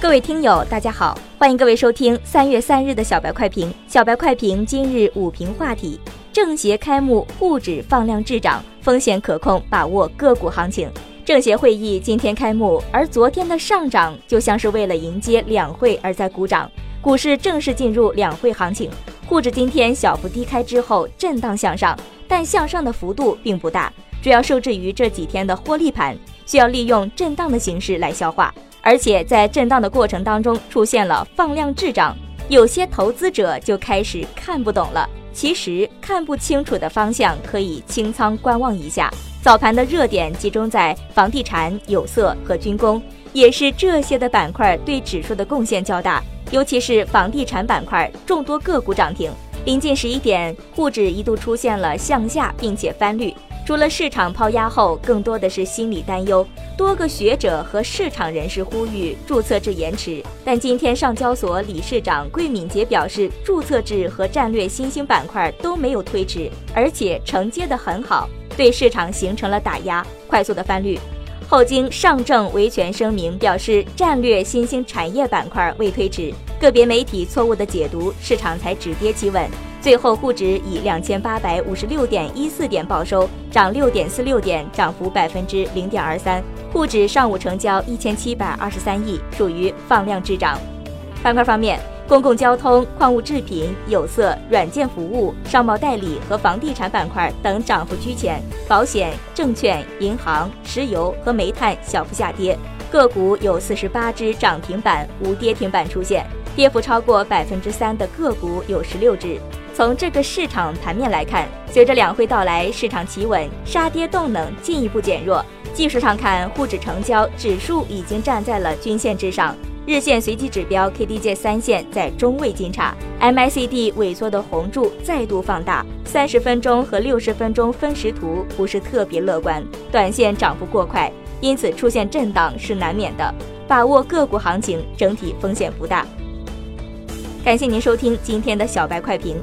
各位听友，大家好，欢迎各位收听三月三日的小白快评。小白快评今日午评话题：政协开幕，沪指放量滞涨，风险可控，把握个股行情。政协会议今天开幕，而昨天的上涨就像是为了迎接两会而在鼓掌，股市正式进入两会行情。沪指今天小幅低开之后震荡向上，但向上的幅度并不大，主要受制于这几天的获利盘，需要利用震荡的形式来消化。而且在震荡的过程当中出现了放量滞涨，有些投资者就开始看不懂了。其实看不清楚的方向可以清仓观望一下。早盘的热点集中在房地产、有色和军工，也是这些的板块对指数的贡献较大。尤其是房地产板块，众多个股涨停。临近十一点，沪指一度出现了向下，并且翻绿。除了市场抛压后，更多的是心理担忧。多个学者和市场人士呼吁注册制延迟，但今天上交所理事长桂敏杰表示，注册制和战略新兴板块都没有推迟，而且承接得很好，对市场形成了打压，快速的翻绿。后经上证维权声明表示，战略新兴产业板块未推迟，个别媒体错误的解读，市场才止跌企稳。最后，沪指以两千八百五十六点一四点报收，涨六点四六点，涨幅百分之零点二三。沪指上午成交一千七百二十三亿，属于放量滞涨。板块方面，公共交通、矿物制品、有色、软件服务、商贸代理和房地产板块等涨幅居前，保险、证券、银行、石油和煤炭小幅下跌。个股有四十八只涨停板，无跌停板出现，跌幅超过百分之三的个股有十六只。从这个市场盘面来看，随着两会到来，市场企稳，杀跌动能进一步减弱。技术上看，沪指成交指数已经站在了均线之上，日线随机指标 KDJ 三线在中位金叉，MACD 萎缩的红柱再度放大，三十分钟和六十分钟分时图不是特别乐观，短线涨幅过快，因此出现震荡是难免的。把握个股行情，整体风险不大。感谢您收听今天的小白快评，